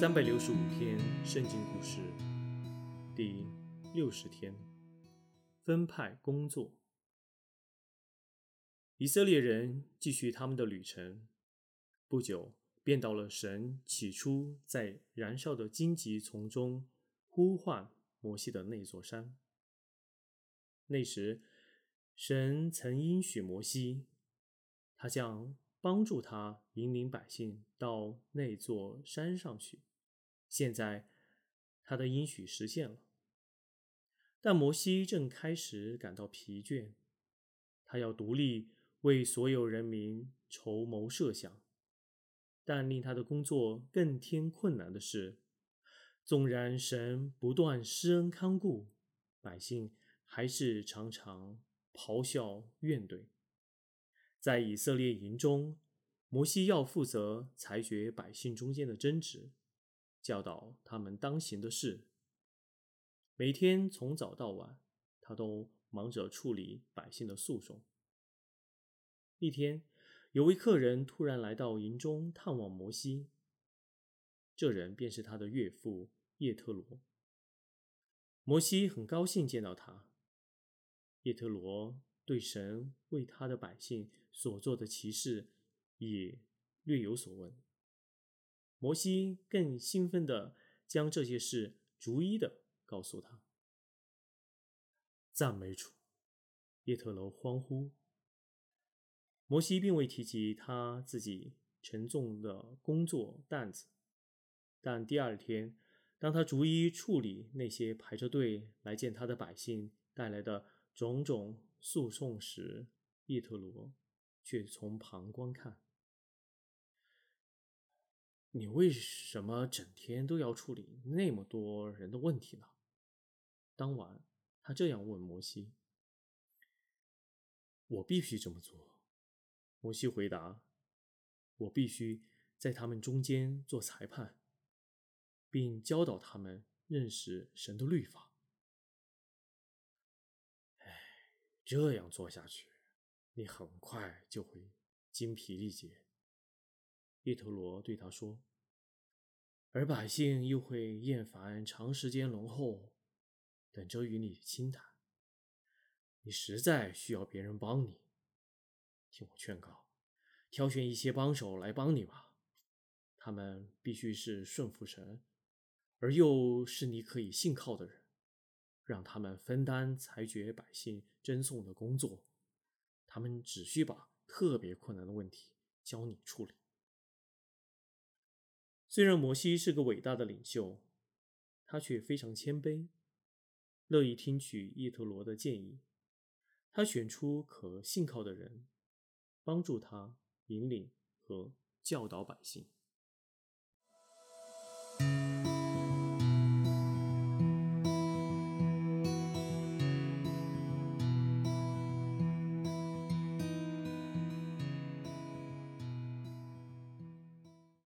三百六十五天圣经故事，第六十天，分派工作。以色列人继续他们的旅程，不久便到了神起初在燃烧的荆棘丛中呼唤摩西的那座山。那时，神曾应许摩西，他将。帮助他引领百姓到那座山上去。现在，他的应许实现了。但摩西正开始感到疲倦，他要独立为所有人民筹谋设想。但令他的工作更添困难的是，纵然神不断施恩看顾，百姓还是常常咆哮怨怼。在以色列营中，摩西要负责裁决百姓中间的争执，教导他们当行的事。每天从早到晚，他都忙着处理百姓的诉讼。一天，有位客人突然来到营中探望摩西，这人便是他的岳父叶特罗。摩西很高兴见到他。叶特罗对神为他的百姓。所做的奇事也略有所闻。摩西更兴奋地将这些事逐一的告诉他。赞美主！叶特罗欢呼。摩西并未提及他自己沉重的工作担子，但第二天，当他逐一处理那些排着队来见他的百姓带来的种种诉讼时，叶特罗。却从旁观看。你为什么整天都要处理那么多人的问题呢？当晚，他这样问摩西。我必须这么做，摩西回答。我必须在他们中间做裁判，并教导他们认识神的律法。哎，这样做下去。你很快就会精疲力竭，叶特罗对他说。而百姓又会厌烦长时间轮候，等着与你倾谈。你实在需要别人帮你，听我劝告，挑选一些帮手来帮你吧。他们必须是顺服神，而又是你可以信靠的人，让他们分担裁决百姓争讼的工作。他们只需把特别困难的问题交你处理。虽然摩西是个伟大的领袖，他却非常谦卑，乐意听取叶特罗的建议。他选出可信靠的人，帮助他引领和教导百姓。